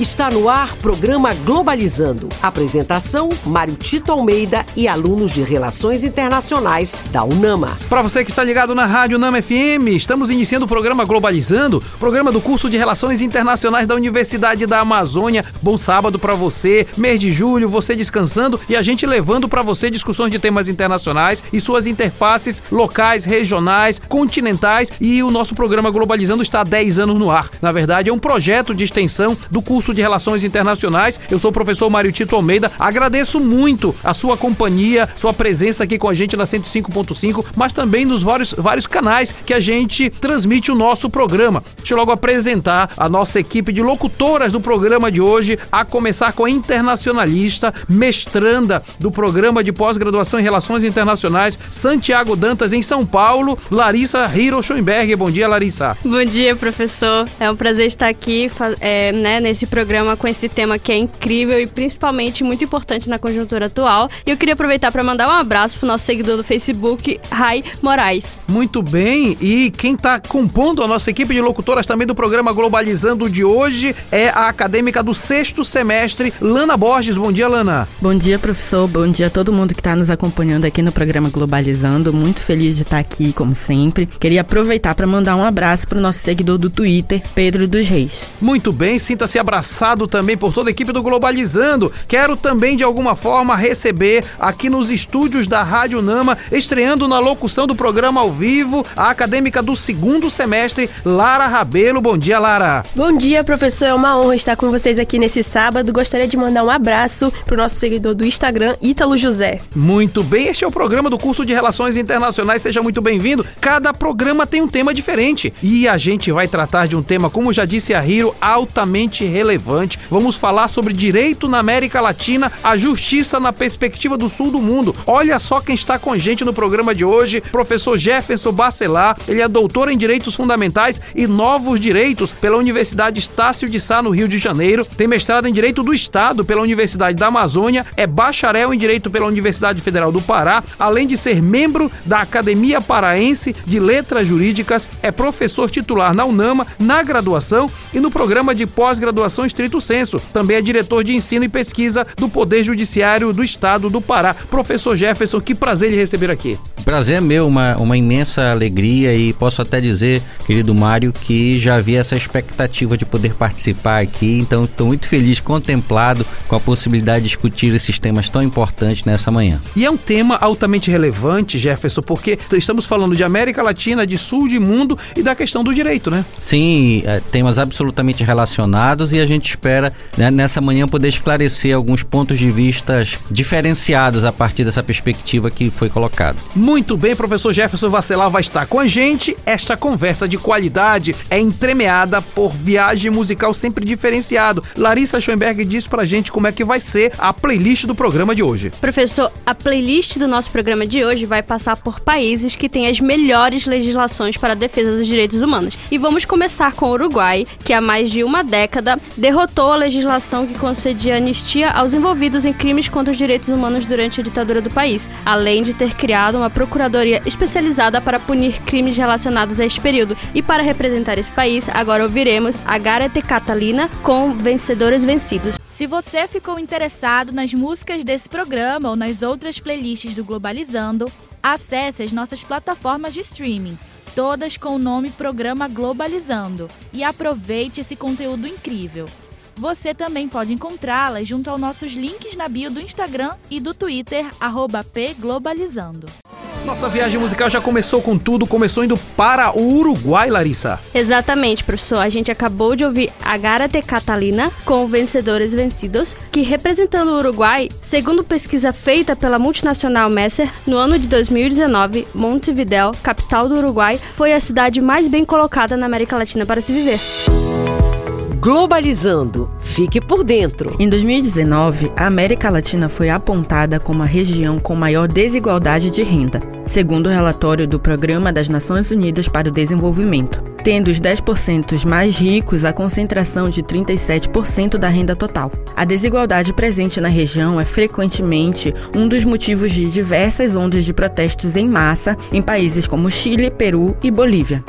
Está no ar programa Globalizando. Apresentação: Mário Tito Almeida e alunos de Relações Internacionais da UNAMA. Para você que está ligado na Rádio UNAMA FM, estamos iniciando o programa Globalizando, programa do curso de Relações Internacionais da Universidade da Amazônia. Bom sábado para você, mês de julho, você descansando e a gente levando para você discussões de temas internacionais e suas interfaces locais, regionais, continentais e o nosso programa Globalizando está há 10 anos no ar. Na verdade, é um projeto de extensão do curso de Relações Internacionais. Eu sou o professor Mário Tito Almeida. Agradeço muito a sua companhia, sua presença aqui com a gente na 105.5, mas também nos vários, vários canais que a gente transmite o nosso programa. Deixa eu logo apresentar a nossa equipe de locutoras do programa de hoje, a começar com a internacionalista, mestranda do programa de pós-graduação em Relações Internacionais, Santiago Dantas, em São Paulo, Larissa Hiro Schoenberg. Bom dia, Larissa. Bom dia, professor. É um prazer estar aqui é, né, nesse programa com esse tema que é incrível e principalmente muito importante na conjuntura atual. E eu queria aproveitar para mandar um abraço pro nosso seguidor do Facebook, Rai Moraes. Muito bem, e quem está compondo a nossa equipe de locutoras também do programa Globalizando de hoje é a acadêmica do sexto semestre, Lana Borges. Bom dia, Lana. Bom dia, professor. Bom dia a todo mundo que está nos acompanhando aqui no programa Globalizando. Muito feliz de estar aqui, como sempre. Queria aproveitar para mandar um abraço para o nosso seguidor do Twitter, Pedro dos Reis. Muito bem, sinta-se abraçado também por toda a equipe do Globalizando. Quero também, de alguma forma, receber aqui nos estúdios da Rádio Nama, estreando na locução do programa ao vivo, a acadêmica do segundo semestre, Lara Rabelo. Bom dia, Lara. Bom dia, professor. É uma honra estar com vocês aqui nesse sábado. Gostaria de mandar um abraço para o nosso seguidor do Instagram, Ítalo José. Muito bem, este é o programa do curso de Relações Internacionais. Seja muito bem-vindo. Cada programa tem um tema diferente e a gente vai tratar de um tema, como já disse a Hiro, altamente relevante. Vamos falar sobre direito na América Latina, a justiça na perspectiva do sul do mundo. Olha só quem está com a gente no programa de hoje, professor Jefferson Bacelar. Ele é doutor em Direitos Fundamentais e Novos Direitos pela Universidade Estácio de Sá, no Rio de Janeiro. Tem mestrado em Direito do Estado pela Universidade da Amazônia, é bacharel em Direito pela Universidade Federal do Pará, além de ser membro da Academia Paraense de Letras Jurídicas, é professor titular na UNAMA, na graduação e no programa de pós-graduação estrito senso. Também é diretor de ensino e pesquisa do Poder Judiciário do Estado do Pará. Professor Jefferson, que prazer lhe receber aqui. Prazer é meu, uma, uma imensa alegria e posso até dizer, querido Mário, que já havia essa expectativa de poder participar aqui, então estou muito feliz, contemplado com a possibilidade de discutir esses temas tão importantes nessa manhã. E é um tema altamente relevante, Jefferson, porque estamos falando de América Latina, de sul de mundo e da questão do direito, né? Sim, é, temas absolutamente relacionados e a gente espera né, nessa manhã poder esclarecer alguns pontos de vistas diferenciados a partir dessa perspectiva que foi colocada. Muito bem, professor Jefferson Vacelar vai estar com a gente. Esta conversa de qualidade é entremeada por viagem musical sempre diferenciado. Larissa Schoenberg diz pra gente como é que vai ser a playlist do programa de hoje. Professor, a playlist do nosso programa de hoje vai passar por países que têm as melhores legislações para a defesa dos direitos humanos. E vamos começar com o Uruguai, que há mais de uma década derrotou a legislação que concedia anistia aos envolvidos em crimes contra os direitos humanos durante a ditadura do país, além de ter criado uma procuradoria especializada para punir crimes relacionados a este período. E para representar esse país, agora ouviremos a Garete Catalina com Vencedores Vencidos. Se você ficou interessado nas músicas desse programa ou nas outras playlists do Globalizando, acesse as nossas plataformas de streaming, todas com o nome Programa Globalizando, e aproveite esse conteúdo incrível. Você também pode encontrá-las junto aos nossos links na bio do Instagram e do Twitter, pglobalizando. Nossa viagem musical já começou com tudo, começou indo para o Uruguai, Larissa. Exatamente, professor. A gente acabou de ouvir a Garate Catalina com Vencedores Vencidos, que representando o Uruguai, segundo pesquisa feita pela multinacional Messer, no ano de 2019, Montevideo, capital do Uruguai, foi a cidade mais bem colocada na América Latina para se viver. Globalizando. Fique por dentro. Em 2019, a América Latina foi apontada como a região com maior desigualdade de renda, segundo o relatório do Programa das Nações Unidas para o Desenvolvimento, tendo os 10% mais ricos a concentração de 37% da renda total. A desigualdade presente na região é frequentemente um dos motivos de diversas ondas de protestos em massa em países como Chile, Peru e Bolívia.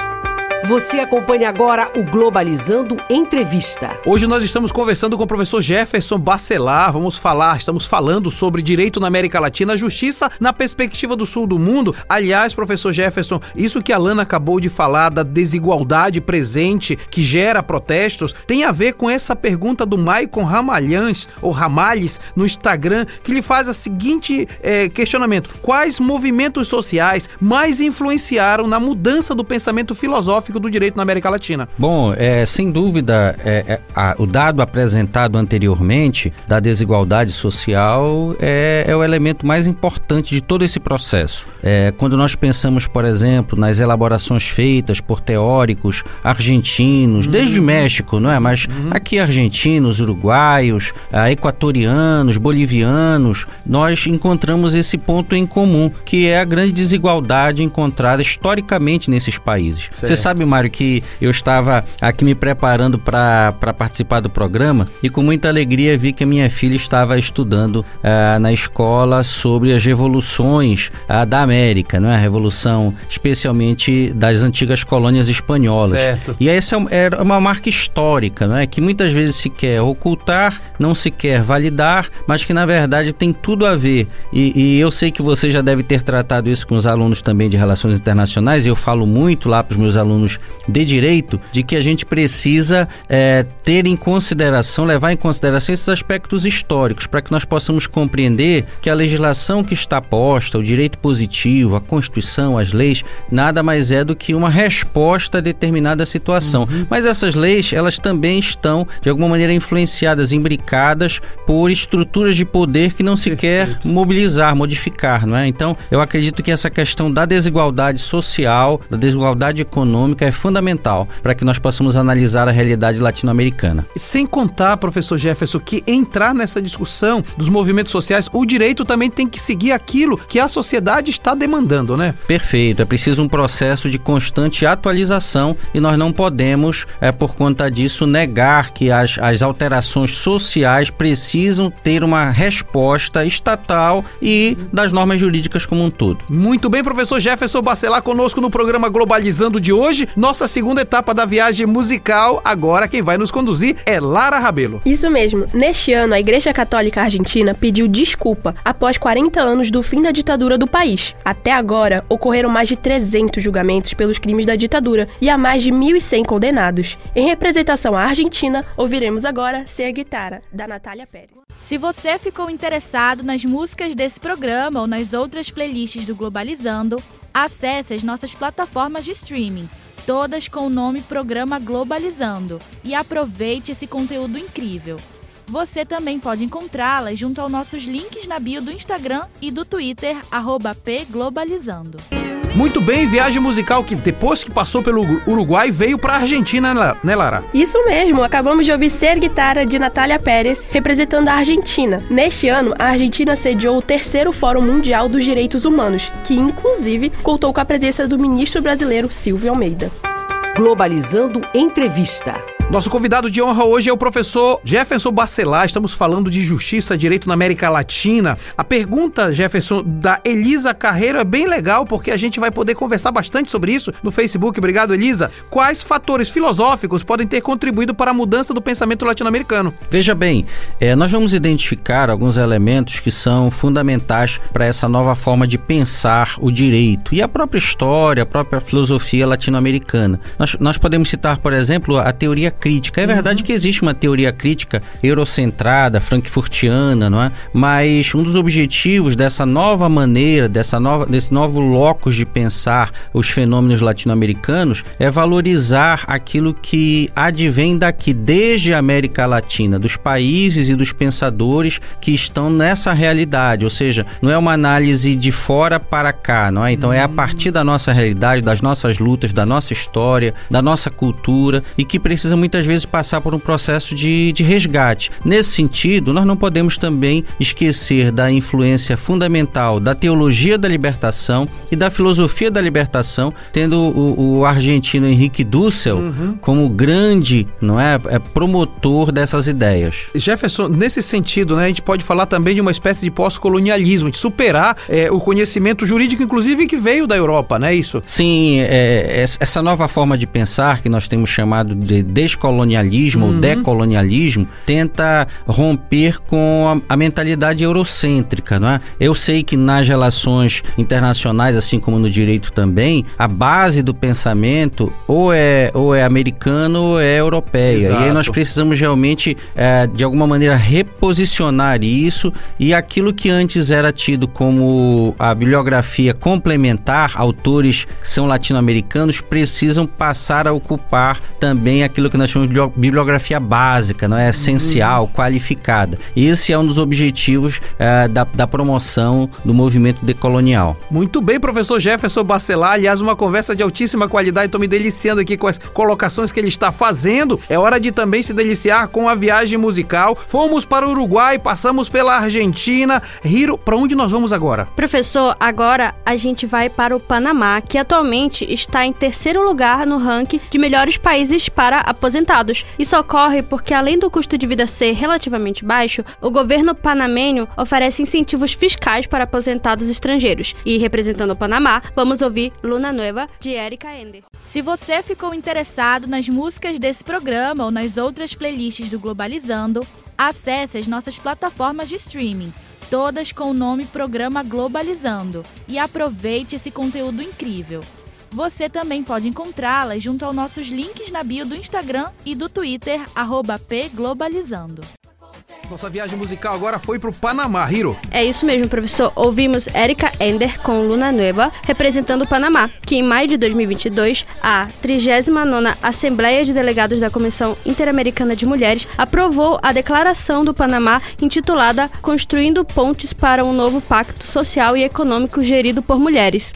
Você acompanha agora o Globalizando Entrevista. Hoje nós estamos conversando com o professor Jefferson Bacelar. Vamos falar, estamos falando sobre direito na América Latina, justiça na perspectiva do sul do mundo. Aliás, professor Jefferson, isso que a Lana acabou de falar da desigualdade presente que gera protestos tem a ver com essa pergunta do Maicon Ramalhães, ou Ramalhes, no Instagram, que lhe faz a seguinte é, questionamento: Quais movimentos sociais mais influenciaram na mudança do pensamento filosófico? Do direito na América Latina. Bom, é, sem dúvida, é, é, a, o dado apresentado anteriormente da desigualdade social é, é, o elemento mais importante de todo esse processo. É, quando nós pensamos, por exemplo, nas elaborações feitas por teóricos argentinos, uhum. desde o México, não é? Mas uhum. aqui argentinos, uruguaios, equatorianos, bolivianos, nós encontramos esse ponto em comum, que é a grande desigualdade encontrada historicamente nesses países. Certo. Você sabe Mário, que eu estava aqui me preparando para participar do programa e com muita alegria vi que a minha filha estava estudando uh, na escola sobre as revoluções uh, da América, não é? A revolução especialmente das antigas colônias espanholas. Certo. E essa é, é uma marca histórica, não é? Que muitas vezes se quer ocultar, não se quer validar, mas que na verdade tem tudo a ver. E, e eu sei que você já deve ter tratado isso com os alunos também de relações internacionais. Eu falo muito lá para os meus alunos de direito de que a gente precisa é, ter em consideração, levar em consideração esses aspectos históricos, para que nós possamos compreender que a legislação que está posta, o direito positivo, a Constituição, as leis, nada mais é do que uma resposta a determinada situação. Uhum. Mas essas leis, elas também estão, de alguma maneira, influenciadas, imbricadas por estruturas de poder que não se Perfeito. quer mobilizar, modificar, não é? Então, eu acredito que essa questão da desigualdade social, da desigualdade econômica, é fundamental para que nós possamos analisar a realidade latino-americana. Sem contar, professor Jefferson, que entrar nessa discussão dos movimentos sociais, o direito também tem que seguir aquilo que a sociedade está demandando, né? Perfeito. É preciso um processo de constante atualização e nós não podemos, é, por conta disso, negar que as, as alterações sociais precisam ter uma resposta estatal e das normas jurídicas como um todo. Muito bem, professor Jefferson Bacelar conosco no programa Globalizando de hoje nossa segunda etapa da viagem musical. Agora quem vai nos conduzir é Lara Rabelo. Isso mesmo. Neste ano, a Igreja Católica Argentina pediu desculpa após 40 anos do fim da ditadura do país. Até agora, ocorreram mais de 300 julgamentos pelos crimes da ditadura e há mais de 1.100 condenados. Em representação à Argentina, ouviremos agora Ser Guitarra, da Natália Pérez. Se você ficou interessado nas músicas desse programa ou nas outras playlists do Globalizando, acesse as nossas plataformas de streaming todas com o nome Programa Globalizando, e aproveite esse conteúdo incrível. Você também pode encontrá-las junto aos nossos links na bio do Instagram e do Twitter, pglobalizando. Muito bem, viagem musical que depois que passou pelo Uruguai veio para a Argentina, né, né, Lara? Isso mesmo, acabamos de ouvir Ser Guitarra de Natália Pérez, representando a Argentina. Neste ano, a Argentina sediou o terceiro Fórum Mundial dos Direitos Humanos, que inclusive contou com a presença do ministro brasileiro Silvio Almeida. Globalizando Entrevista. Nosso convidado de honra hoje é o professor Jefferson Bacelar. Estamos falando de justiça, direito na América Latina. A pergunta, Jefferson, da Elisa Carreiro é bem legal porque a gente vai poder conversar bastante sobre isso no Facebook. Obrigado, Elisa. Quais fatores filosóficos podem ter contribuído para a mudança do pensamento latino-americano? Veja bem, é, nós vamos identificar alguns elementos que são fundamentais para essa nova forma de pensar o direito e a própria história, a própria filosofia latino-americana. Nós, nós podemos citar, por exemplo, a teoria crítica. É verdade uhum. que existe uma teoria crítica eurocentrada, frankfurtiana, não é? Mas um dos objetivos dessa nova maneira, dessa nova, desse novo locus de pensar os fenômenos latino-americanos é valorizar aquilo que advém daqui, desde a América Latina, dos países e dos pensadores que estão nessa realidade, ou seja, não é uma análise de fora para cá, não é? Então é a partir da nossa realidade, das nossas lutas, da nossa história, da nossa cultura e que precisa muitas vezes passar por um processo de, de resgate. Nesse sentido, nós não podemos também esquecer da influência fundamental da teologia da libertação e da filosofia da libertação, tendo o, o argentino Henrique Dussel uhum. como grande não é, é, promotor dessas ideias. Jefferson, nesse sentido, né, a gente pode falar também de uma espécie de pós-colonialismo, de superar é, o conhecimento jurídico, inclusive, que veio da Europa, não é isso? Sim, é, essa nova forma de pensar que nós temos chamado de descolonialismo uhum. ou decolonialismo tenta romper com a, a mentalidade eurocêntrica, não é? Eu sei que nas relações internacionais, assim como no direito também, a base do pensamento ou é, ou é americano ou é europeia. Exato. E aí nós precisamos realmente, é, de alguma maneira, reposicionar isso e aquilo que antes era tido como a bibliografia complementar, autores que são latino-americanos precisam passar a ocupar também aquilo que nós chamamos de bibliografia básica, não é essencial, uhum. qualificada. Esse é um dos objetivos é, da, da promoção do movimento decolonial. Muito bem, professor Jefferson Bacelar. Aliás, uma conversa de altíssima qualidade. Estou me deliciando aqui com as colocações que ele está fazendo. É hora de também se deliciar com a viagem musical. Fomos para o Uruguai, passamos pela Argentina. Hiro, para onde nós vamos agora? Professor, agora a gente vai para o Panamá, que atualmente está em terceiro lugar no ranking de melhores países para aposentados. Isso ocorre porque, além do custo de vida ser relativamente baixo, o governo panamenho oferece incentivos fiscais para aposentados estrangeiros. E representando o Panamá, vamos ouvir Luna Nueva de Erika Ender. Se você ficou interessado nas músicas desse programa ou nas outras playlists do Globalizando, acesse as nossas plataformas de streaming, todas com o nome Programa Globalizando, e aproveite esse conteúdo incrível. Você também pode encontrá-las junto aos nossos links na bio do Instagram e do Twitter, pglobalizando. Nossa viagem musical agora foi pro Panamá, Hiro. É isso mesmo, professor. Ouvimos Erika Ender com Luna Nueva, representando o Panamá, que em maio de 2022, a 39ª Assembleia de Delegados da Comissão Interamericana de Mulheres aprovou a declaração do Panamá intitulada Construindo Pontes para um Novo Pacto Social e Econômico Gerido por Mulheres.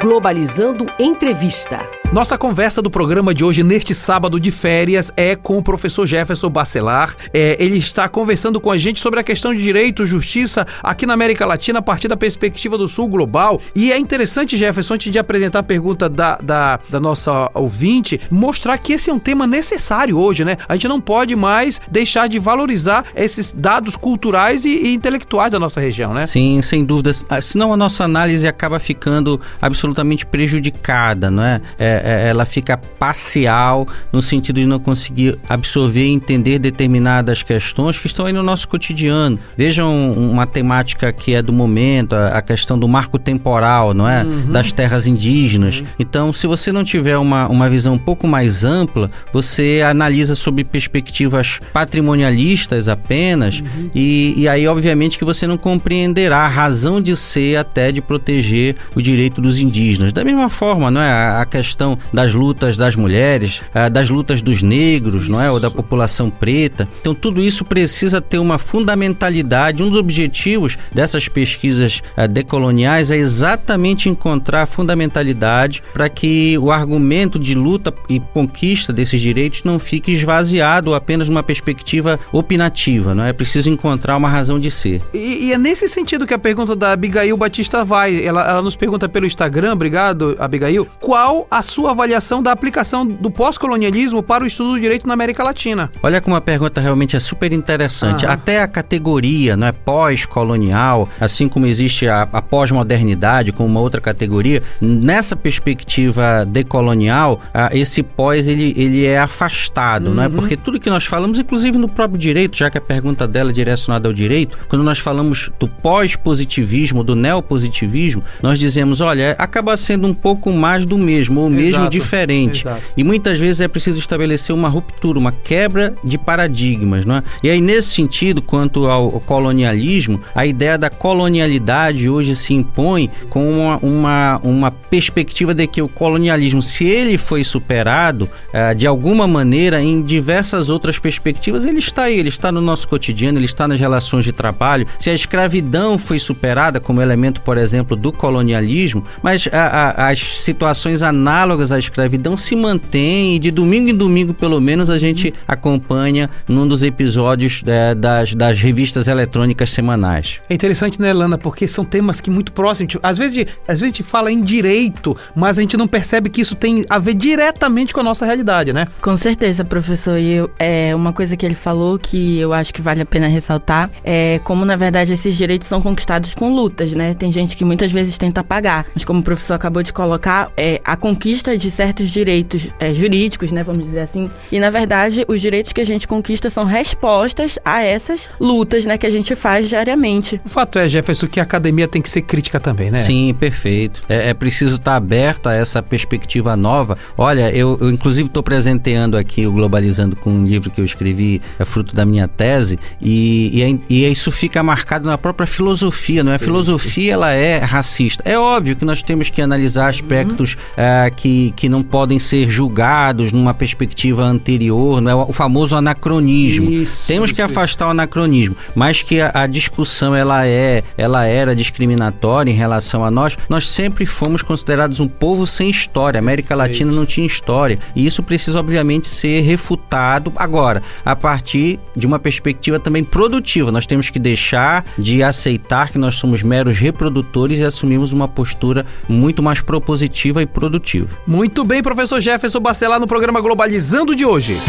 Globalizando Entrevista. Nossa conversa do programa de hoje, neste sábado de férias, é com o professor Jefferson Bacelar. É, ele está conversando com a gente sobre a questão de direito, justiça aqui na América Latina a partir da perspectiva do Sul global. E é interessante, Jefferson, antes de apresentar a pergunta da, da, da nossa ouvinte, mostrar que esse é um tema necessário hoje, né? A gente não pode mais deixar de valorizar esses dados culturais e, e intelectuais da nossa região, né? Sim, sem dúvidas. Ah, senão a nossa análise acaba ficando absolutamente prejudicada, não é? é é, ela fica parcial no sentido de não conseguir absorver e entender determinadas questões que estão aí no nosso cotidiano. Vejam uma temática que é do momento, a, a questão do marco temporal, não é? Uhum. Das terras indígenas. Uhum. Então, se você não tiver uma, uma visão um pouco mais ampla, você analisa sob perspectivas patrimonialistas apenas, uhum. e, e aí, obviamente, que você não compreenderá a razão de ser até de proteger o direito dos indígenas. Da mesma forma, não é? A, a questão questão das lutas das mulheres, eh, das lutas dos negros, isso. não é, ou da população preta. Então tudo isso precisa ter uma fundamentalidade. Um dos objetivos dessas pesquisas eh, decoloniais é exatamente encontrar a fundamentalidade para que o argumento de luta e conquista desses direitos não fique esvaziado ou apenas numa perspectiva opinativa, não é? é preciso encontrar uma razão de ser. E, e, é nesse sentido que a pergunta da Abigail Batista vai. Ela, ela nos pergunta pelo Instagram, obrigado, Abigail, qual a sua avaliação da aplicação do pós-colonialismo para o estudo do direito na América Latina? Olha como a pergunta realmente é super interessante. Aham. Até a categoria não é pós-colonial, assim como existe a, a pós-modernidade como uma outra categoria, nessa perspectiva decolonial, a, esse pós ele, ele é afastado, uhum. não é? Porque tudo que nós falamos, inclusive no próprio direito, já que a pergunta dela é direcionada ao direito, quando nós falamos do pós-positivismo, do neopositivismo, nós dizemos, olha, acaba sendo um pouco mais do mesmo, ou mesmo mesmo diferente. Exato. E muitas vezes é preciso estabelecer uma ruptura, uma quebra de paradigmas, não é? E aí nesse sentido, quanto ao colonialismo, a ideia da colonialidade hoje se impõe com uma, uma, uma perspectiva de que o colonialismo, se ele foi superado uh, de alguma maneira em diversas outras perspectivas, ele está aí, ele está no nosso cotidiano, ele está nas relações de trabalho. Se a escravidão foi superada como elemento, por exemplo, do colonialismo, mas a, a, as situações análogas análogas à escravidão se mantêm e de domingo em domingo, pelo menos, a gente acompanha num dos episódios é, das, das revistas eletrônicas semanais. É interessante, né, Lana? Porque são temas que muito próximos. Às vezes, às vezes a gente fala em direito, mas a gente não percebe que isso tem a ver diretamente com a nossa realidade, né? Com certeza, professor. E eu, é, uma coisa que ele falou que eu acho que vale a pena ressaltar é como, na verdade, esses direitos são conquistados com lutas, né? Tem gente que muitas vezes tenta pagar, mas como o professor acabou de colocar, é, a conquista de certos direitos é, jurídicos, né, vamos dizer assim, e na verdade os direitos que a gente conquista são respostas a essas lutas, né, que a gente faz diariamente. O fato é, Jefferson, que a academia tem que ser crítica também, né? Sim, perfeito. É, é preciso estar aberto a essa perspectiva nova. Olha, eu, eu inclusive estou presenteando aqui o Globalizando com um livro que eu escrevi, é fruto da minha tese, e, e, é, e isso fica marcado na própria filosofia, não é? A filosofia ela é racista. É óbvio que nós temos que analisar aspectos uhum. é, que, que não podem ser julgados numa perspectiva anterior, não é? o famoso anacronismo. Isso, temos isso, que afastar isso. o anacronismo, mas que a, a, discussão ela é, ela era discriminatória em relação a nós. Nós sempre fomos considerados um povo sem história. A América Latina não tinha história e isso precisa obviamente ser refutado agora a partir de uma perspectiva também produtiva. Nós temos que deixar de aceitar que nós somos meros reprodutores e assumimos uma postura muito mais propositiva e produtiva. Muito bem, professor Jefferson Bacelar no programa Globalizando de hoje.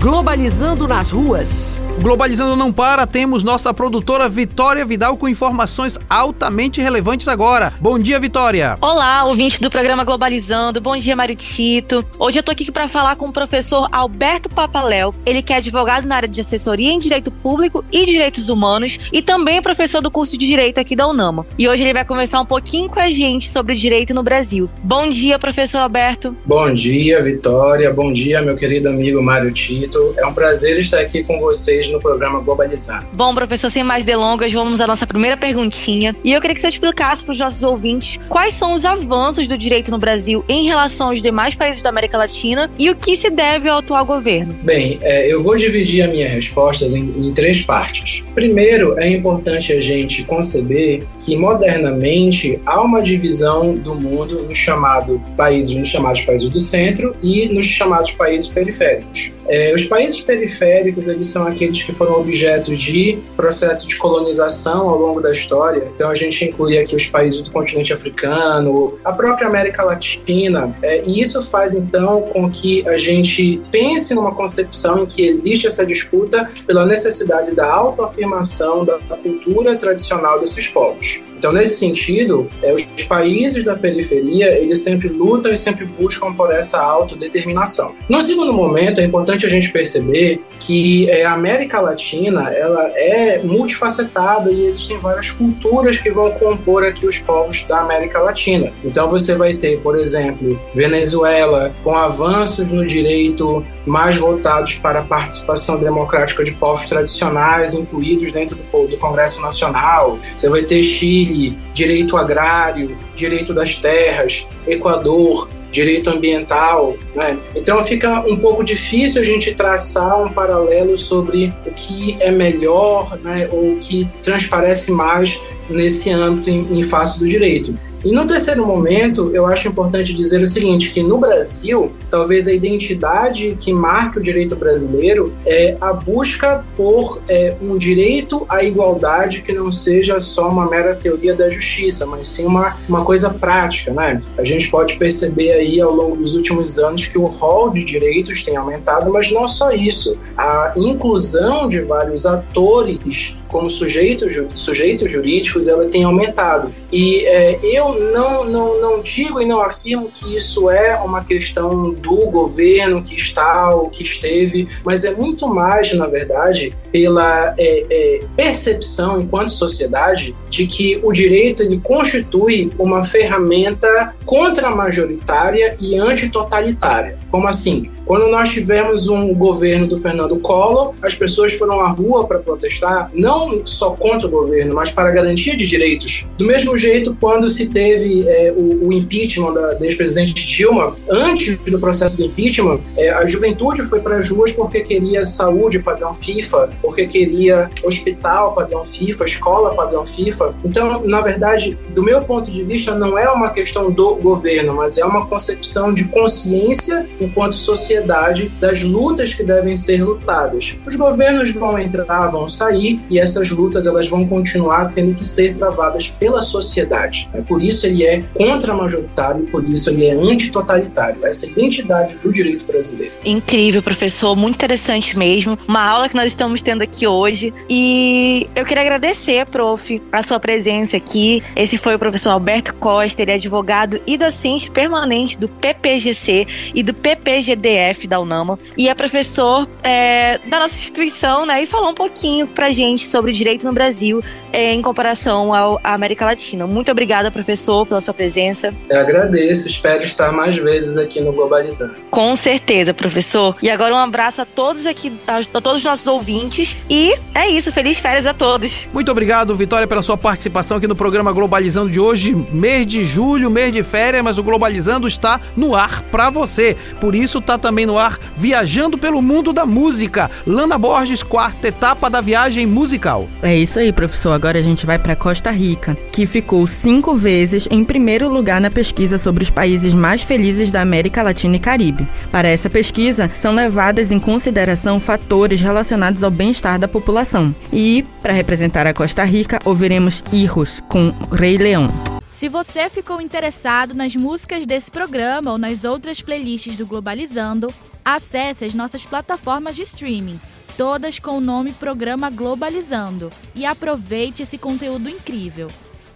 Globalizando nas ruas. Globalizando não para, temos nossa produtora Vitória Vidal com informações altamente relevantes agora. Bom dia, Vitória. Olá, ouvinte do programa Globalizando. Bom dia, Mário Tito. Hoje eu tô aqui para falar com o professor Alberto Papaléu. Ele que é advogado na área de assessoria em direito público e direitos humanos e também é professor do curso de direito aqui da UNAMA. E hoje ele vai conversar um pouquinho com a gente sobre direito no Brasil. Bom dia, professor Alberto. Bom dia, Vitória. Bom dia, meu querido amigo Mário Tito. É um prazer estar aqui com vocês no programa Globalizar. Bom, professor, sem mais delongas, vamos à nossa primeira perguntinha. E eu queria que você explicasse para os nossos ouvintes quais são os avanços do direito no Brasil em relação aos demais países da América Latina e o que se deve ao atual governo. Bem, é, eu vou dividir as minhas respostas em, em três partes. Primeiro, é importante a gente conceber que modernamente há uma divisão do mundo nos chamados países, nos chamados países do centro e nos chamados países periféricos. É, os países periféricos eles são aqueles que foram objeto de processo de colonização ao longo da história. Então a gente inclui aqui os países do continente africano, a própria América Latina, é, e isso faz então com que a gente pense numa concepção em que existe essa disputa pela necessidade da autoafirmação da cultura tradicional desses povos. Então, nesse sentido, é, os países da periferia, eles sempre lutam e sempre buscam por essa autodeterminação. No segundo momento, é importante a gente perceber que é, a América Latina, ela é multifacetada e existem várias culturas que vão compor aqui os povos da América Latina. Então, você vai ter, por exemplo, Venezuela, com avanços no direito mais voltados para a participação democrática de povos tradicionais incluídos dentro do, do Congresso Nacional. Você vai ter Chile, Chile, direito agrário, direito das terras, Equador, direito ambiental. Né? Então fica um pouco difícil a gente traçar um paralelo sobre o que é melhor né, ou o que transparece mais nesse âmbito em, em face do direito. E no terceiro momento, eu acho importante dizer o seguinte, que no Brasil, talvez a identidade que marca o direito brasileiro é a busca por é, um direito à igualdade que não seja só uma mera teoria da justiça, mas sim uma, uma coisa prática, né? A gente pode perceber aí ao longo dos últimos anos que o rol de direitos tem aumentado, mas não só isso. A inclusão de vários atores como sujeitos, sujeitos jurídicos, ela tem aumentado. E é, eu não, não, não digo e não afirmo que isso é uma questão do governo que está ou que esteve, mas é muito mais, na verdade, pela é, é, percepção enquanto sociedade de que o direito ele constitui uma ferramenta contra-majoritária e antitotalitária. Como assim? Quando nós tivemos um governo do Fernando Collor, as pessoas foram à rua para protestar, não só contra o governo, mas para a garantia de direitos. Do mesmo jeito, quando se teve é, o, o, impeachment da, da ex-presidente Dilma, antes do processo do impeachment, é, a juventude foi para as ruas porque queria saúde padrão FIFA, porque queria hospital padrão FIFA, escola padrão FIFA. Então, na verdade, do meu ponto de vista, não é uma questão do governo, mas é uma concepção de consciência enquanto sociedade das lutas que devem ser lutadas. Os governos vão entrar, vão sair e essas lutas elas vão continuar tendo que ser travadas pela sociedade. É por isso ele é contra-majoritário, por isso ele é antitotalitário. Essa identidade do direito brasileiro. Incrível, professor, muito interessante mesmo. Uma aula que nós estamos tendo aqui hoje e eu queria agradecer, prof, a sua presença aqui. Esse foi o professor Alberto Costa, ele é advogado e docente permanente do PPGC e do PPGDF da UNAMA e é professor é, da nossa instituição, né? E falou um pouquinho pra gente sobre o direito no Brasil é, em comparação ao, à América Latina. Muito obrigada, professor, pela sua presença. Eu agradeço, espero estar mais vezes aqui no Globalizando. Com certeza, professor. E agora um abraço a todos aqui, a, a todos os nossos ouvintes. E é isso, feliz férias a todos. Muito obrigado, Vitória, pela sua participação aqui no programa Globalizando de hoje. Mês de julho, mês de férias, mas o Globalizando está no ar para você. Por isso está também no ar Viajando pelo Mundo da Música. Lana Borges, quarta etapa da viagem musical. É isso aí, professor agora a gente vai para Costa Rica, que ficou cinco vezes em primeiro lugar na pesquisa sobre os países mais felizes da América Latina e Caribe. Para essa pesquisa, são levadas em consideração fatores relacionados ao bem-estar da população. E, para representar a Costa Rica, ouviremos Hijos com Rei Leão. Se você ficou interessado nas músicas desse programa ou nas outras playlists do Globalizando, acesse as nossas plataformas de streaming todas com o nome Programa Globalizando, e aproveite esse conteúdo incrível.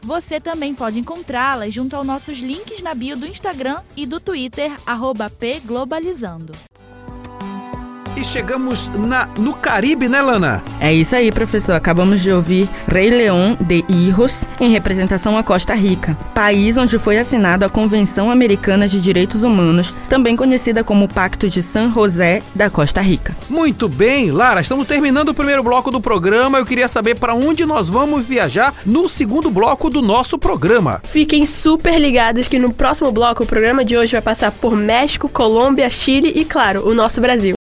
Você também pode encontrá-las junto aos nossos links na bio do Instagram e do Twitter, pglobalizando. E chegamos na, no Caribe, né, Lana? É isso aí, professor. Acabamos de ouvir Rei Leão de Hijos em representação a Costa Rica, país onde foi assinado a Convenção Americana de Direitos Humanos, também conhecida como Pacto de San José da Costa Rica. Muito bem, Lara, estamos terminando o primeiro bloco do programa. Eu queria saber para onde nós vamos viajar no segundo bloco do nosso programa. Fiquem super ligados que no próximo bloco o programa de hoje vai passar por México, Colômbia, Chile e, claro, o nosso Brasil.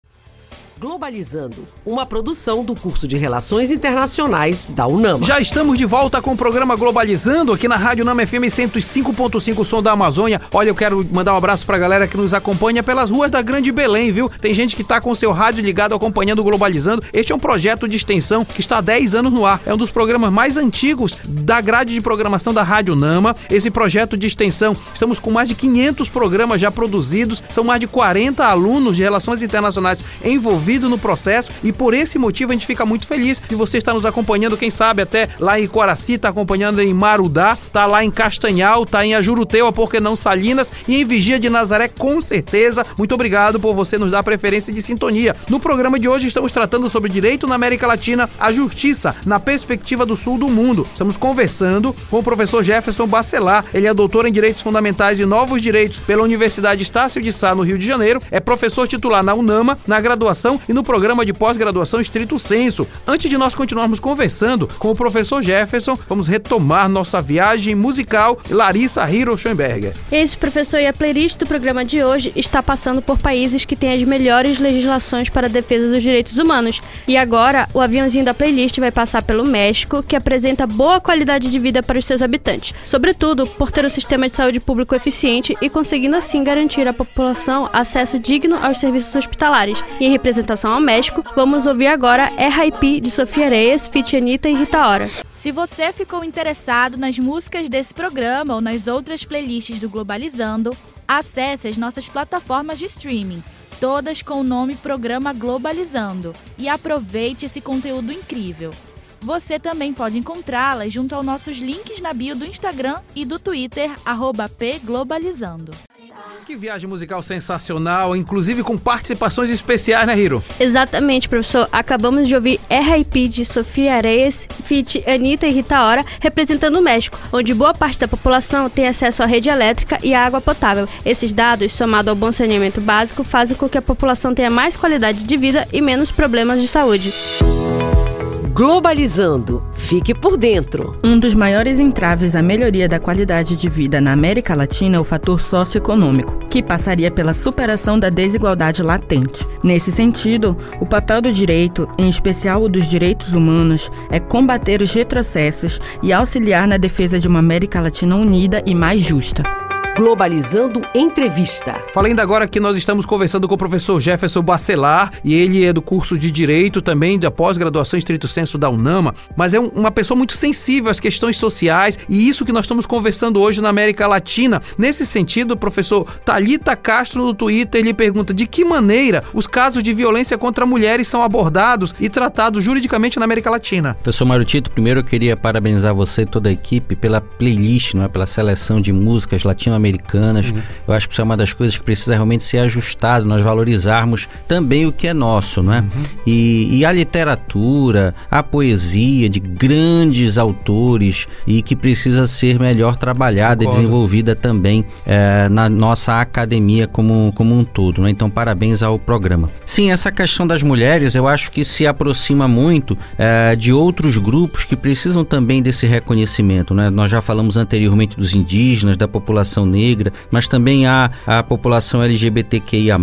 Globalizando, uma produção do curso de Relações Internacionais da UNAMA. Já estamos de volta com o programa Globalizando aqui na Rádio Nama FM 105.5 Som da Amazônia. Olha, eu quero mandar um abraço pra galera que nos acompanha pelas ruas da Grande Belém, viu? Tem gente que tá com seu rádio ligado acompanhando o Globalizando. Este é um projeto de extensão que está há 10 anos no ar. É um dos programas mais antigos da grade de programação da Rádio Nama. Esse projeto de extensão, estamos com mais de 500 programas já produzidos, são mais de 40 alunos de Relações Internacionais envolvidos envolvido no processo e por esse motivo a gente fica muito feliz de você estar nos acompanhando, quem sabe até lá em Coraci, tá acompanhando em Marudá, tá lá em Castanhal, tá em Ajuruteu, porque não Salinas e em Vigia de Nazaré, com certeza. Muito obrigado por você nos dar preferência de sintonia. No programa de hoje estamos tratando sobre direito na América Latina, a justiça na perspectiva do sul do mundo. Estamos conversando com o professor Jefferson Bacelar. Ele é doutor em Direitos Fundamentais e Novos Direitos pela Universidade Estácio de Sá, no Rio de Janeiro. É professor titular na UNAMA, na e no programa de pós-graduação Estrito Senso. Antes de nós continuarmos conversando com o professor Jefferson, vamos retomar nossa viagem musical Larissa Hiro Schoenberger. Esse professor e a playlist do programa de hoje está passando por países que têm as melhores legislações para a defesa dos direitos humanos. E agora, o aviãozinho da playlist vai passar pelo México, que apresenta boa qualidade de vida para os seus habitantes, sobretudo por ter um sistema de saúde público eficiente e conseguindo assim garantir à população acesso digno aos serviços hospitalares. E em representação representação ao México, vamos ouvir agora É de Sofia Areias, Fit Anitta e Rita Ora. Se você ficou interessado nas músicas desse programa ou nas outras playlists do Globalizando, acesse as nossas plataformas de streaming, todas com o nome Programa Globalizando, e aproveite esse conteúdo incrível. Você também pode encontrá-las junto aos nossos links na bio do Instagram e do Twitter, pglobalizando. Que viagem musical sensacional, inclusive com participações especiais, né, Hiro? Exatamente, professor. Acabamos de ouvir R.I.P. de Sofia Areias, feat Anitta e Rita Ora, representando o México, onde boa parte da população tem acesso à rede elétrica e à água potável. Esses dados, somado ao bom saneamento básico, fazem com que a população tenha mais qualidade de vida e menos problemas de saúde. Globalizando. Fique por dentro. Um dos maiores entraves à melhoria da qualidade de vida na América Latina é o fator socioeconômico, que passaria pela superação da desigualdade latente. Nesse sentido, o papel do direito, em especial o dos direitos humanos, é combater os retrocessos e auxiliar na defesa de uma América Latina unida e mais justa. Globalizando Entrevista. Falei ainda agora que nós estamos conversando com o professor Jefferson Bacelar, e ele é do curso de Direito também, da pós-graduação em Estrito Senso da UNAMA, mas é um, uma pessoa muito sensível às questões sociais, e isso que nós estamos conversando hoje na América Latina. Nesse sentido, professor Talita Castro no Twitter, ele pergunta de que maneira os casos de violência contra mulheres são abordados e tratados juridicamente na América Latina. Professor Mário Tito, primeiro eu queria parabenizar você e toda a equipe pela playlist, não é? pela seleção de músicas latino-americanas americanas. Eu acho que isso é uma das coisas que precisa realmente ser ajustado, nós valorizarmos também o que é nosso, não é? Uhum. E, e, a literatura, a poesia de grandes autores e que precisa ser melhor trabalhada Concordo. e desenvolvida também é, na nossa academia como, como um todo, né? Então, parabéns ao programa. Sim, essa questão das mulheres eu acho que se aproxima muito é, de outros grupos que precisam também desse reconhecimento, né? Nós já falamos anteriormente dos indígenas, da população negra, mas também há a população LGBTQIA+,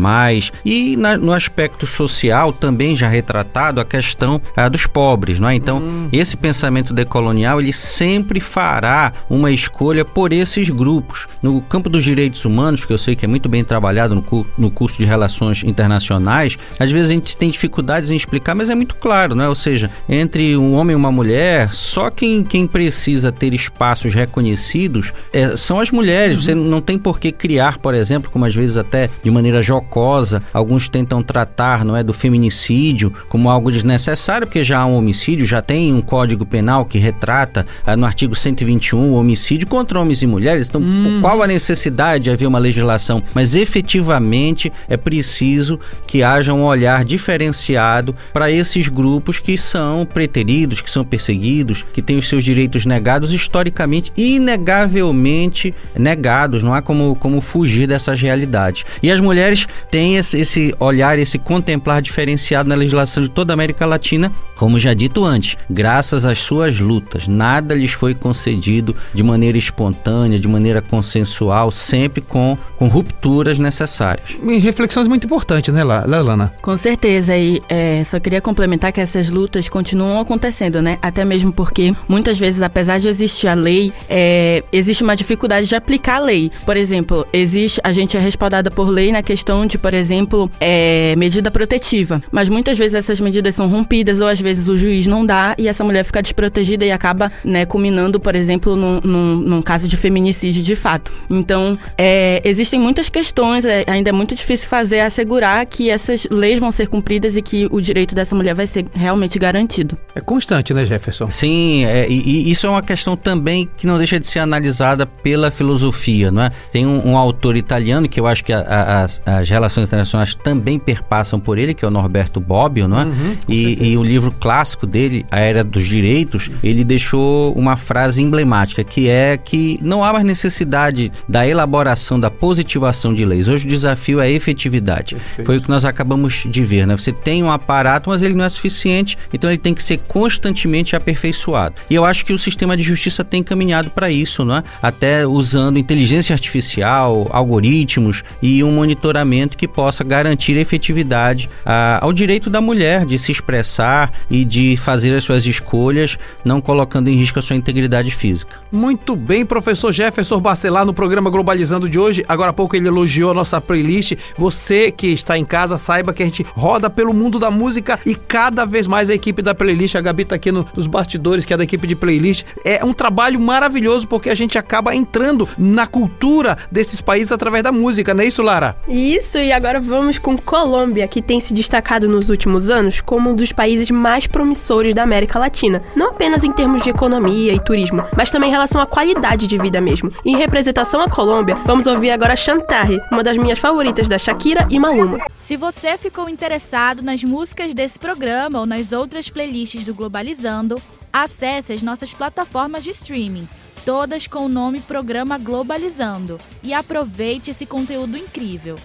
e na, no aspecto social também já retratado a questão ah, dos pobres, não é? Então, hum. esse pensamento decolonial, ele sempre fará uma escolha por esses grupos. No campo dos direitos humanos, que eu sei que é muito bem trabalhado no, no curso de Relações Internacionais, às vezes a gente tem dificuldades em explicar, mas é muito claro, não é? Ou seja, entre um homem e uma mulher, só quem, quem precisa ter espaços reconhecidos é, são as mulheres. Uhum. Você não tem por que criar, por exemplo, como às vezes até de maneira jocosa, alguns tentam tratar, não é, do feminicídio como algo desnecessário, porque já há um homicídio, já tem um código penal que retrata ah, no artigo 121 o homicídio contra homens e mulheres. Então, hum. qual a necessidade de haver uma legislação? Mas efetivamente é preciso que haja um olhar diferenciado para esses grupos que são preteridos, que são perseguidos, que têm os seus direitos negados historicamente, inegavelmente negados não há como, como fugir dessas realidades. E as mulheres têm esse, esse olhar, esse contemplar diferenciado na legislação de toda a América Latina, como já dito antes, graças às suas lutas, nada lhes foi concedido de maneira espontânea, de maneira consensual, sempre com, com rupturas necessárias. E reflexões muito importantes, né, Lana? Com certeza, e é, só queria complementar que essas lutas continuam acontecendo, né? Até mesmo porque muitas vezes, apesar de existir a lei, é, existe uma dificuldade de aplicar a lei. Por exemplo, existe a gente é respaldada por lei na questão de, por exemplo, é, medida protetiva. Mas muitas vezes essas medidas são rompidas ou às vezes o juiz não dá e essa mulher fica desprotegida e acaba, né, culminando, por exemplo, num, num, num caso de feminicídio de fato. Então, é, existem muitas questões, é, ainda é muito difícil fazer assegurar que essas leis vão ser cumpridas e que o direito dessa mulher vai ser realmente garantido. É constante, né, Jefferson? Sim, é, e, e isso é uma questão também que não deixa de ser analisada pela filosofia não é? Tem um, um autor italiano que eu acho que a, a, as, as, relações internacionais também perpassam por ele, que é o Norberto Bobbio, não é? Uhum, e, e, o livro clássico dele, A Era dos Direitos, ele deixou uma frase emblemática, que é que não há mais necessidade da elaboração, da positivação de leis. Hoje o desafio é a efetividade. Perfeito. Foi o que nós acabamos de ver, né? Você tem um aparato, mas ele não é suficiente, então ele tem que ser constantemente aperfeiçoado. E eu acho que o sistema de justiça tem caminhado para isso, não é? Até usando inteligência artificial, algoritmos e um monitoramento que possa garantir efetividade ah, ao direito da mulher de se expressar e de fazer as suas escolhas, não colocando em risco a sua integridade física. Muito bem, professor Jefferson Bacelar, no programa Globalizando de hoje. Agora há pouco ele elogiou a nossa playlist. Você que está em casa, saiba que a gente roda pelo mundo da música e cada vez mais a equipe da playlist, a Gabi está aqui no, nos bastidores, que é da equipe de playlist, é um trabalho maravilhoso porque a gente acaba entrando na cultura desses países através da música, não é isso, Lara? Isso, e agora vamos com Colômbia, que tem se destacado nos últimos anos como um dos países mais mais promissores da América Latina, não apenas em termos de economia e turismo, mas também em relação à qualidade de vida mesmo. Em representação à Colômbia, vamos ouvir agora Chantarre, uma das minhas favoritas da Shakira e Maluma. Se você ficou interessado nas músicas desse programa ou nas outras playlists do Globalizando, acesse as nossas plataformas de streaming, todas com o nome Programa Globalizando, e aproveite esse conteúdo incrível.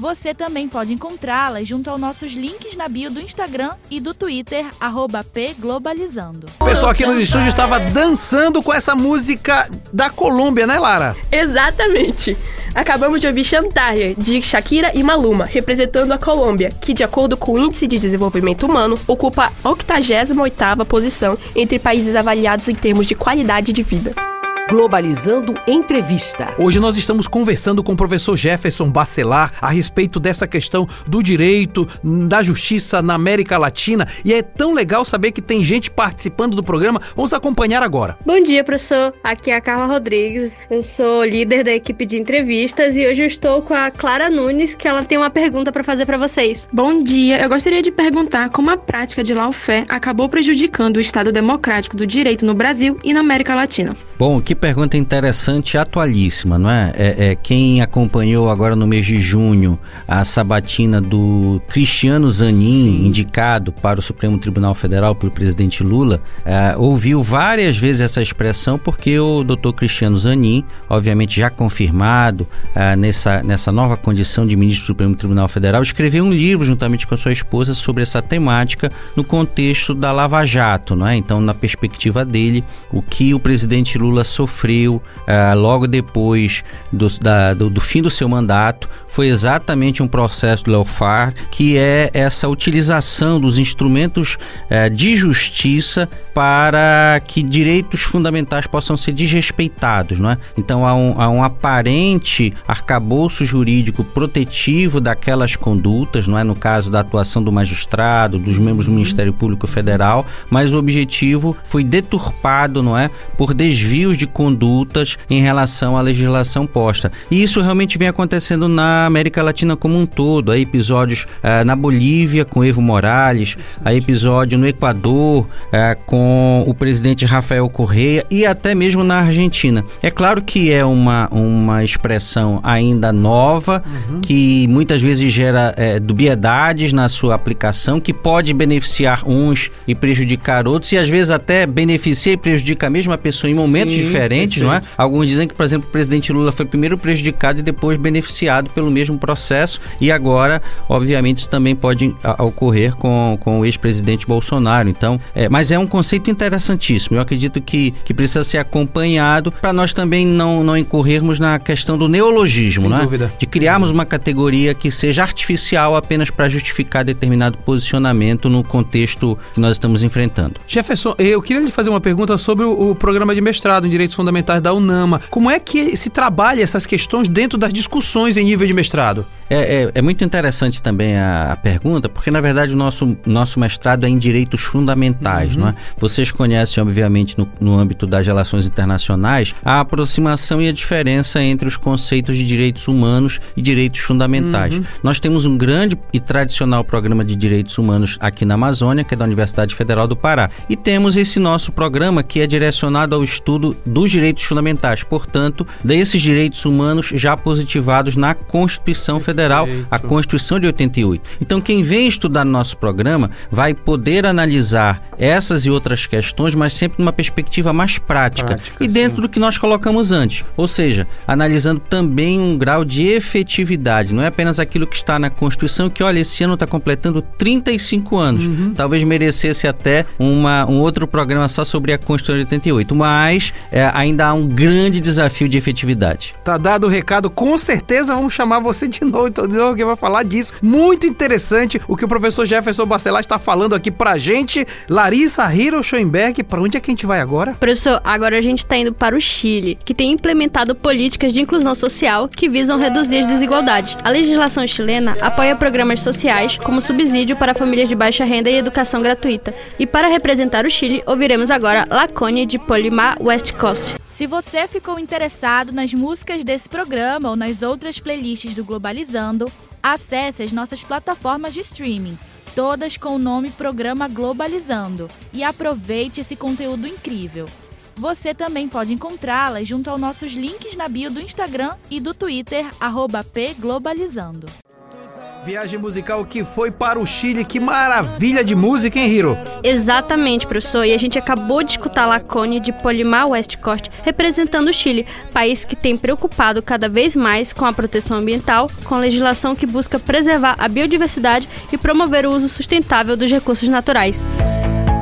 Você também pode encontrá-las junto aos nossos links na bio do Instagram e do Twitter, pglobalizando. O pessoal aqui no estúdio estava dançando com essa música da Colômbia, né, Lara? Exatamente! Acabamos de ouvir Chantarre, de Shakira e Maluma, representando a Colômbia, que, de acordo com o Índice de Desenvolvimento Humano, ocupa a 88ª posição entre países avaliados em termos de qualidade de vida. Globalizando Entrevista. Hoje nós estamos conversando com o professor Jefferson Bacelar a respeito dessa questão do direito, da justiça na América Latina. E é tão legal saber que tem gente participando do programa. Vamos acompanhar agora. Bom dia, professor. Aqui é a Carla Rodrigues. Eu sou líder da equipe de entrevistas e hoje eu estou com a Clara Nunes, que ela tem uma pergunta para fazer para vocês. Bom dia. Eu gostaria de perguntar como a prática de lawfare acabou prejudicando o Estado democrático do direito no Brasil e na América Latina. Bom, que pergunta interessante e atualíssima, não é? é? é? Quem acompanhou agora no mês de junho a sabatina do Cristiano Zanin, Sim. indicado para o Supremo Tribunal Federal pelo presidente Lula, é, ouviu várias vezes essa expressão porque o doutor Cristiano Zanin, obviamente já confirmado é, nessa, nessa nova condição de ministro do Supremo Tribunal Federal, escreveu um livro juntamente com a sua esposa sobre essa temática no contexto da Lava Jato, não é? Então, na perspectiva dele, o que o presidente Lula Lula sofreu uh, logo depois do, da, do, do, fim do seu mandato foi exatamente um processo do Leofar, que é essa utilização dos instrumentos uh, de justiça para que direitos fundamentais possam ser desrespeitados. Não é? Então há um, há um aparente arcabouço jurídico protetivo daquelas condutas, não é? no caso da atuação do magistrado, dos membros do Ministério Público Federal, mas o objetivo foi deturpado não é? por desvio desvios de condutas em relação à legislação posta. E isso realmente vem acontecendo na América Latina como um todo. Há episódios eh, na Bolívia com Evo Morales, há episódio no Equador eh, com o presidente Rafael Correia e até mesmo na Argentina. É claro que é uma, uma expressão ainda nova, uhum. que muitas vezes gera eh, dubiedades na sua aplicação, que pode beneficiar uns e prejudicar outros, e às vezes até beneficia e prejudica a mesma pessoa em momentos Sim, diferentes, perfeito. não é? Alguns dizem que, por exemplo, o presidente Lula foi primeiro prejudicado e depois beneficiado pelo mesmo processo, e agora, obviamente, isso também pode a, ocorrer com, com o ex-presidente Bolsonaro. Então, é, mas é um conceito interessantíssimo. Eu acredito que, que precisa ser acompanhado para nós também não, não incorrermos na questão do neologismo, Sem né? Dúvida. De criarmos uma categoria que seja artificial apenas para justificar determinado posicionamento no contexto que nós estamos enfrentando. Jefferson, eu queria lhe fazer uma pergunta sobre o, o programa de mestrado em Direitos Fundamentais da UNAMA. Como é que se trabalha essas questões dentro das discussões em nível de mestrado? É, é, é, muito interessante também a, a, pergunta, porque na verdade o nosso, nosso mestrado é em direitos fundamentais, uhum. não é? Vocês conhecem, obviamente, no, no âmbito das relações internacionais, a aproximação e a diferença entre os conceitos de direitos humanos e direitos fundamentais. Uhum. Nós temos um grande e tradicional programa de direitos humanos aqui na Amazônia, que é da Universidade Federal do Pará. E temos esse nosso programa que é direcionado ao estudo dos direitos fundamentais, portanto, desses direitos humanos já positivados na Constituição Federal Federal, a Constituição de 88. Então, quem vem estudar no nosso programa vai poder analisar essas e outras questões, mas sempre numa perspectiva mais prática, prática e dentro sim. do que nós colocamos antes. Ou seja, analisando também um grau de efetividade, não é apenas aquilo que está na Constituição, que olha, esse ano está completando 35 anos. Uhum. Talvez merecesse até uma, um outro programa só sobre a Constituição de 88, mas é, ainda há um grande desafio de efetividade. Tá dado o recado, com certeza vamos chamar você de novo então que vai falar disso. Muito interessante o que o professor Jefferson Bacelar está falando aqui pra gente. Larissa Hiro Schoenberg, pra onde é que a gente vai agora? Professor, agora a gente tá indo para o Chile, que tem implementado políticas de inclusão social que visam reduzir as desigualdades. A legislação chilena apoia programas sociais como subsídio para famílias de baixa renda e educação gratuita. E para representar o Chile, ouviremos agora Lacone de Polimar West Coast. Se você ficou interessado nas músicas desse programa ou nas outras playlists do Globalizando, acesse as nossas plataformas de streaming, todas com o nome Programa Globalizando. E aproveite esse conteúdo incrível. Você também pode encontrá-las junto aos nossos links na bio do Instagram e do Twitter, pglobalizando. Viagem musical que foi para o Chile, que maravilha de música, hein, Hiro? Exatamente, professor. E a gente acabou de escutar Lacone de Polimar Westcott representando o Chile, país que tem preocupado cada vez mais com a proteção ambiental, com legislação que busca preservar a biodiversidade e promover o uso sustentável dos recursos naturais.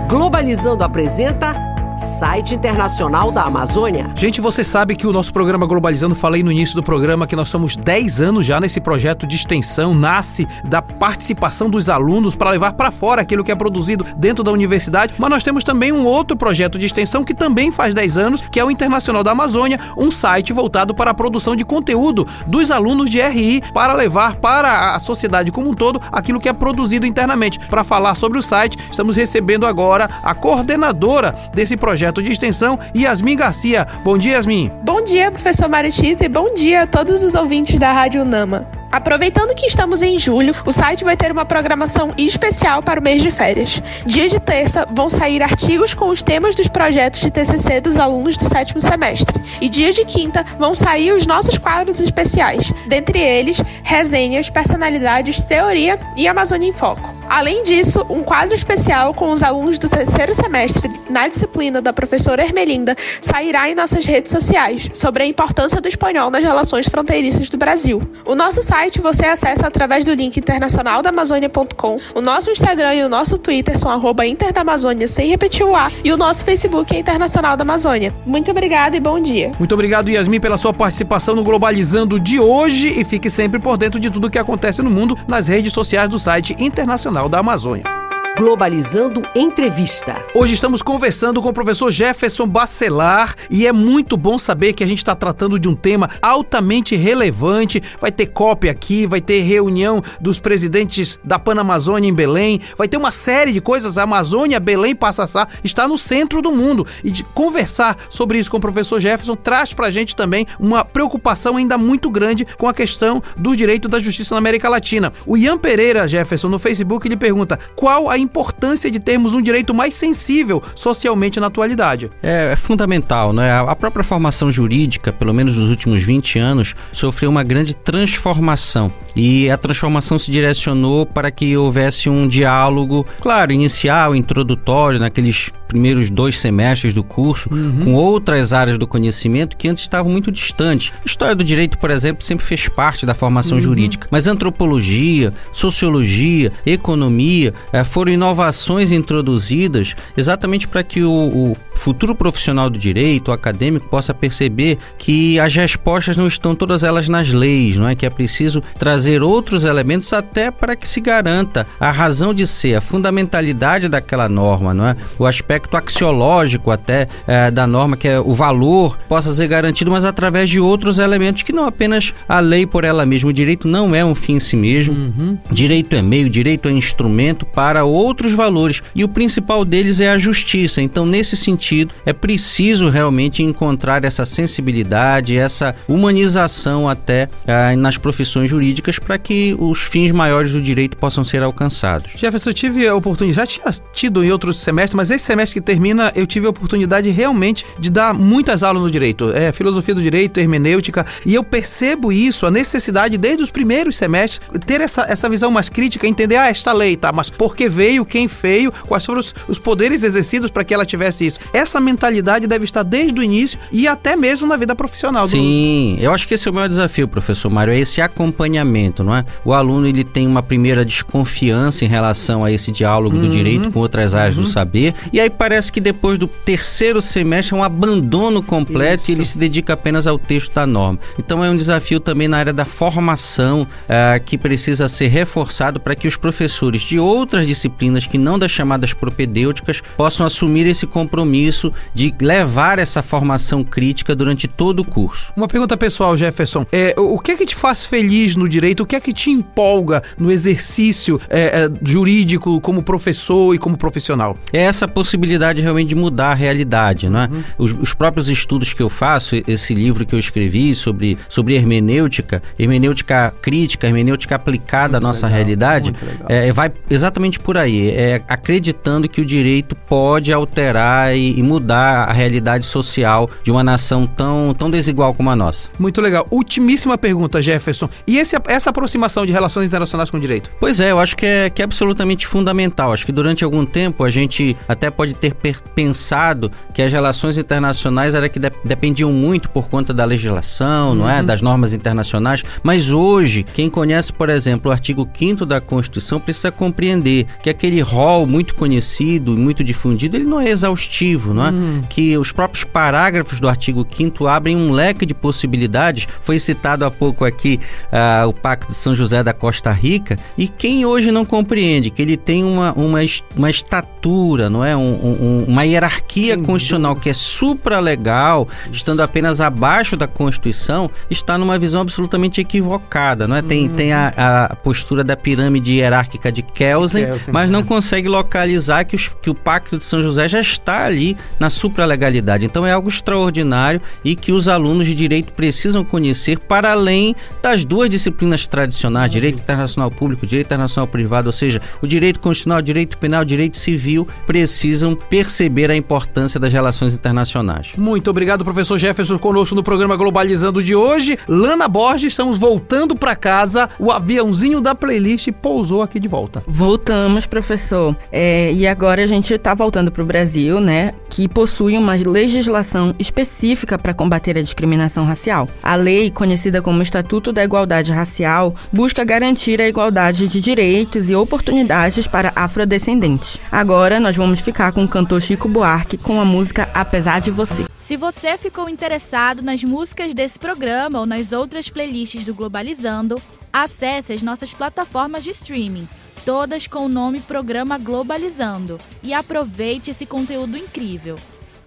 Globalizando apresenta Site Internacional da Amazônia. Gente, você sabe que o nosso programa Globalizando, falei no início do programa que nós somos 10 anos já nesse projeto de extensão, nasce da participação dos alunos para levar para fora aquilo que é produzido dentro da universidade, mas nós temos também um outro projeto de extensão que também faz 10 anos, que é o Internacional da Amazônia, um site voltado para a produção de conteúdo dos alunos de RI para levar para a sociedade como um todo aquilo que é produzido internamente. Para falar sobre o site, estamos recebendo agora a coordenadora desse projeto projeto de extensão, Yasmin Garcia. Bom dia, Yasmin. Bom dia, professor Maritita, e bom dia a todos os ouvintes da Rádio Nama. Aproveitando que estamos em julho, o site vai ter uma programação especial para o mês de férias. Dia de terça vão sair artigos com os temas dos projetos de TCC dos alunos do sétimo semestre. E dia de quinta vão sair os nossos quadros especiais, dentre eles resenhas, personalidades, teoria e Amazônia em Foco. Além disso, um quadro especial com os alunos do terceiro semestre na disciplina da professora Ermelinda sairá em nossas redes sociais sobre a importância do espanhol nas relações fronteiriças do Brasil. O nosso site você acessa através do link internacionaldamazônia.com. O nosso Instagram e o nosso Twitter são arroba Interdamazônia sem repetir o A e o nosso Facebook é Internacional da Amazônia. Muito obrigada e bom dia. Muito obrigado, Yasmin, pela sua participação no Globalizando de hoje e fique sempre por dentro de tudo o que acontece no mundo nas redes sociais do site Internacional da Amazônia. Globalizando Entrevista. Hoje estamos conversando com o professor Jefferson Bacelar e é muito bom saber que a gente está tratando de um tema altamente relevante. Vai ter cópia aqui, vai ter reunião dos presidentes da Panamazônia em Belém, vai ter uma série de coisas. A Amazônia, Belém, Passassá está no centro do mundo. E de conversar sobre isso com o professor Jefferson traz para a gente também uma preocupação ainda muito grande com a questão do direito da justiça na América Latina. O Ian Pereira Jefferson no Facebook lhe pergunta qual a importância de termos um direito mais sensível socialmente na atualidade. É, é fundamental, né? A própria formação jurídica, pelo menos nos últimos 20 anos, sofreu uma grande transformação. E a transformação se direcionou para que houvesse um diálogo, claro, inicial, introdutório, naqueles primeiros dois semestres do curso, uhum. com outras áreas do conhecimento que antes estavam muito distantes. A história do direito, por exemplo, sempre fez parte da formação uhum. jurídica, mas antropologia, sociologia, economia é, foram inovações introduzidas exatamente para que o, o, futuro profissional do direito, o acadêmico, possa perceber que as respostas não estão todas elas nas leis, não é? Que é preciso trazer outros elementos até para que se garanta a razão de ser, a fundamentalidade daquela norma, não é? O aspecto axiológico até é, da norma, que é o valor, possa ser garantido, mas através de outros elementos que não apenas a lei por ela mesma. O direito não é um fim em si mesmo. Uhum. Direito é meio, direito é instrumento para outros valores. E o principal deles é a justiça. Então, nesse sentido, é preciso realmente encontrar essa sensibilidade, essa humanização até ah, nas profissões jurídicas para que os fins maiores do direito possam ser alcançados. Jefferson, eu tive a oportunidade, já tinha tido em outros semestres, mas esse semestre que termina, eu tive a oportunidade realmente de dar muitas aulas no direito. É, filosofia do direito, hermenêutica, e eu percebo isso, a necessidade desde os primeiros semestres, ter essa, essa visão mais crítica, entender, ah, esta lei, tá, mas por que veio, quem veio, quais foram os, os poderes exercidos para que ela tivesse isso. Essa mentalidade deve estar desde o início e até mesmo na vida profissional. Sim, do... eu acho que esse é o maior desafio, professor Mário, é esse acompanhamento, não é? O aluno ele tem uma primeira desconfiança em relação a esse diálogo uhum. do direito com outras áreas uhum. do saber, e aí parece que depois do terceiro semestre é um abandono completo isso. e ele se dedica apenas ao texto da norma. Então é um desafio também na área da formação uh, que precisa ser reforçado para que os professores de outras disciplinas disciplinas que não das chamadas propedêuticas possam assumir esse compromisso de levar essa formação crítica durante todo o curso. Uma pergunta pessoal, Jefferson. É, o que é que te faz feliz no direito? O que é que te empolga no exercício é, é, jurídico como professor e como profissional? É essa possibilidade realmente de mudar a realidade, não é? Uhum. Os, os, próprios estudos que eu faço, esse livro que eu escrevi sobre, sobre hermenêutica, hermenêutica crítica, hermenêutica aplicada muito à nossa legal, realidade, é, vai exatamente por aí. É acreditando que o direito pode alterar e, e mudar a realidade social de uma nação tão, tão desigual como a nossa. Muito legal. Ultimíssima pergunta, Jefferson. E esse, essa aproximação de relações internacionais com o direito? Pois é, eu acho que é, que é absolutamente fundamental. Acho que durante algum tempo a gente até pode ter pensado que as relações internacionais era que de dependiam muito por conta da legislação, uhum. não é? Uhum. Das normas internacionais. Mas hoje, quem conhece, por exemplo, o artigo 5 da Constituição precisa compreender que aquele rol muito conhecido e muito difundido, ele não é exaustivo, não é? Uhum. Que os próprios parágrafos do artigo 5 abrem um leque de possibilidades. Foi citado há pouco aqui uh, o Pacto de São José da Costa Rica, e quem hoje não compreende que ele tem uma, uma, uma estatura, não é? Um, um, uma hierarquia Sim, constitucional que é supralegal, estando apenas abaixo da Constituição, está numa visão absolutamente equivocada, não é? Tem, uhum. tem a, a, postura da pirâmide hierárquica de Kelsen, Kelsen mas não é. consegue localizar que, os, que o Pacto de São José já está ali na supralegalidade. Então é algo extraordinário e que os alunos de direito precisam conhecer para além das duas disciplinas tradicionais, direito internacional público, direito internacional privado, ou seja, o direito constitucional, o direito penal, o direito civil, precisam perceber a importância das relações internacionais. Muito obrigado, professor Jefferson, conosco no programa Globalizando de hoje. Lana Borges, estamos voltando para casa. O aviãozinho da playlist pousou aqui de volta. Voltamos, professor. É, e agora a gente está voltando para o Brasil, né? Que possui uma legislação específica para combater a discriminação racial. A lei, conhecida como Estatuto da Igualdade Racial, busca garantir a igualdade de direitos e oportunidades para afrodescendentes. Agora nós vamos ficar com o cantor Chico Buarque com a música Apesar de Você. Se você ficou interessado nas músicas desse programa ou nas outras playlists do Globalizando, acesse as nossas plataformas de streaming, todas com o nome Programa Globalizando, e aproveite esse conteúdo incrível.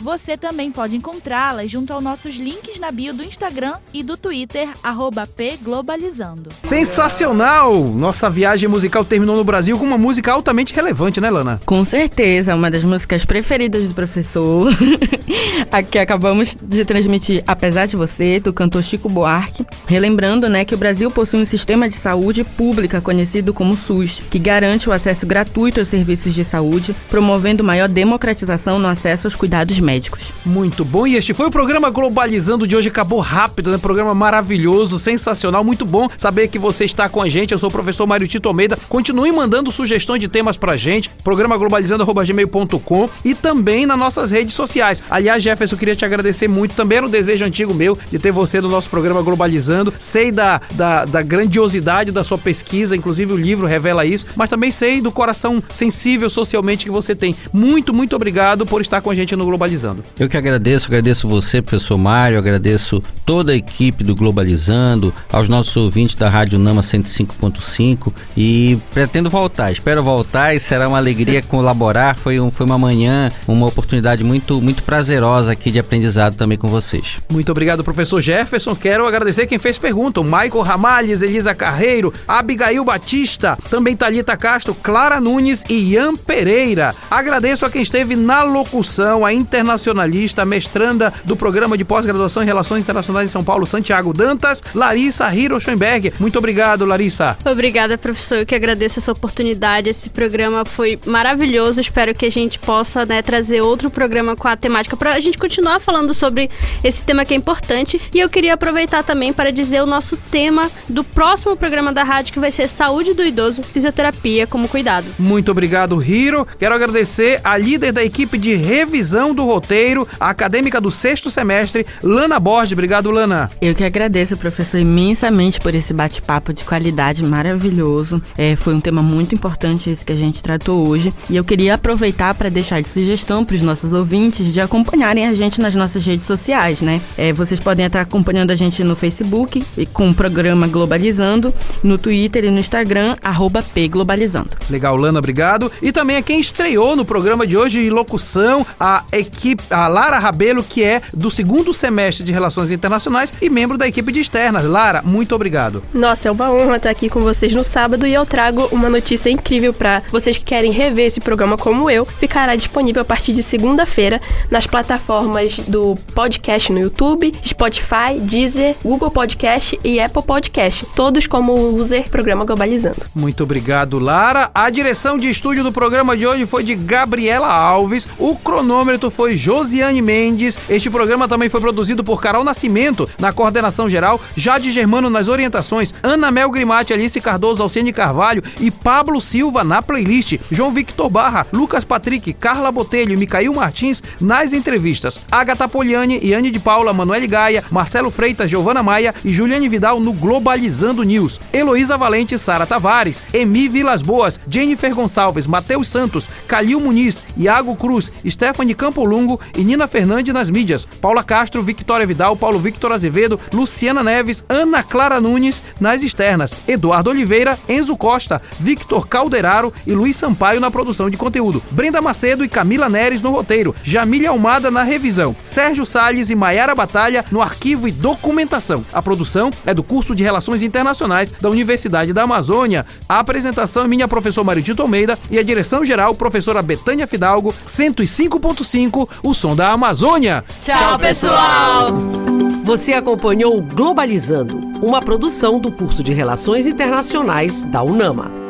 Você também pode encontrá-las junto aos nossos links na bio do Instagram e do Twitter, pglobalizando. Sensacional! Nossa viagem musical terminou no Brasil com uma música altamente relevante, né, Lana? Com certeza, uma das músicas preferidas do professor. a que acabamos de transmitir, Apesar de Você, do cantor Chico Buarque. Relembrando, né, que o Brasil possui um sistema de saúde pública conhecido como SUS, que garante o acesso gratuito aos serviços de saúde, promovendo maior democratização no acesso aos cuidados médicos médicos. Muito bom. E este foi o programa Globalizando de hoje. Acabou rápido, né? Programa maravilhoso, sensacional, muito bom saber que você está com a gente. Eu sou o professor Mário Tito Almeida. Continue mandando sugestões de temas pra gente. Programa globalizando.gmail.com e também nas nossas redes sociais. Aliás, Jefferson, eu queria te agradecer muito. Também era um desejo antigo meu de ter você no nosso programa Globalizando. Sei da, da, da grandiosidade da sua pesquisa, inclusive o livro revela isso, mas também sei do coração sensível socialmente que você tem. Muito, muito obrigado por estar com a gente no Globalizando. Globalizando. Eu que agradeço, agradeço você, professor Mário, agradeço toda a equipe do Globalizando, aos nossos ouvintes da Rádio Nama 105.5 e pretendo voltar, espero voltar e será uma alegria colaborar. Foi, um, foi uma manhã, uma oportunidade muito, muito prazerosa aqui de aprendizado também com vocês. Muito obrigado, professor Jefferson. Quero agradecer quem fez pergunta: o Michael Ramalhes, Elisa Carreiro, Abigail Batista, também Talita Castro, Clara Nunes e Ian Pereira. Agradeço a quem esteve na locução, a internacional internacionalista, mestranda do programa de pós-graduação em Relações Internacionais em São Paulo, Santiago Dantas, Larissa Hiro Schoenberg. Muito obrigado, Larissa. Obrigada, professor. Eu que agradeço essa oportunidade. Esse programa foi maravilhoso. Espero que a gente possa né, trazer outro programa com a temática para a gente continuar falando sobre esse tema que é importante. E eu queria aproveitar também para dizer o nosso tema do próximo programa da rádio, que vai ser Saúde do Idoso, Fisioterapia como Cuidado. Muito obrigado, Hiro. Quero agradecer a líder da equipe de revisão do roteiro, a acadêmica do sexto semestre, Lana Borges. Obrigado, Lana. Eu que agradeço, professor, imensamente por esse bate-papo de qualidade maravilhoso. É, foi um tema muito importante esse que a gente tratou hoje. E eu queria aproveitar para deixar de sugestão para os nossos ouvintes de acompanharem a gente nas nossas redes sociais, né? É, vocês podem estar acompanhando a gente no Facebook com o programa Globalizando, no Twitter e no Instagram, arroba pglobalizando. Legal, Lana, obrigado. E também a quem estreou no programa de hoje de locução, a equipe, a Lara Rabelo, que é do segundo semestre de Relações Internacionais e membro da equipe de externas. Lara, muito obrigado. Nossa, é uma honra estar aqui com vocês no sábado e eu trago uma notícia incrível para vocês que querem rever esse programa como eu. Ficará disponível a partir de segunda-feira nas plataformas do podcast no YouTube, Spotify, Deezer, Google Podcast e Apple Podcast, todos como user Programa Globalizando. Muito obrigado, Lara. A direção de estúdio do programa de hoje foi de Gabriela Alves. O cronômetro foi Josiane Mendes. Este programa também foi produzido por Carol Nascimento na coordenação geral, Jade Germano nas orientações, Ana Mel Grimati, Alice Cardoso, Alcene Carvalho e Pablo Silva na playlist, João Victor Barra, Lucas Patrick, Carla Botelho e Micael Martins nas entrevistas, Agatha Poliani, Iane de Paula, Manuel Gaia, Marcelo Freitas, Giovana Maia e Juliane Vidal no Globalizando News, Heloísa Valente, Sara Tavares, Emi Vilas Boas, Jennifer Gonçalves, Matheus Santos, Calil Muniz, Iago Cruz, Stephanie E Nina Fernandes nas mídias, Paula Castro, Victoria Vidal, Paulo Victor Azevedo, Luciana Neves, Ana Clara Nunes nas externas, Eduardo Oliveira, Enzo Costa, Victor Calderaro e Luiz Sampaio na produção de conteúdo, Brenda Macedo e Camila Neres no roteiro, Jamília Almada na revisão, Sérgio Salles e Maiara Batalha no arquivo e documentação. A produção é do curso de Relações Internacionais da Universidade da Amazônia. A apresentação é minha professora Maritito Almeida e a direção geral, professora Betânia Fidalgo, 105.5, o som da Amazônia. Tchau, pessoal! Você acompanhou Globalizando, uma produção do curso de Relações Internacionais da UNAMA.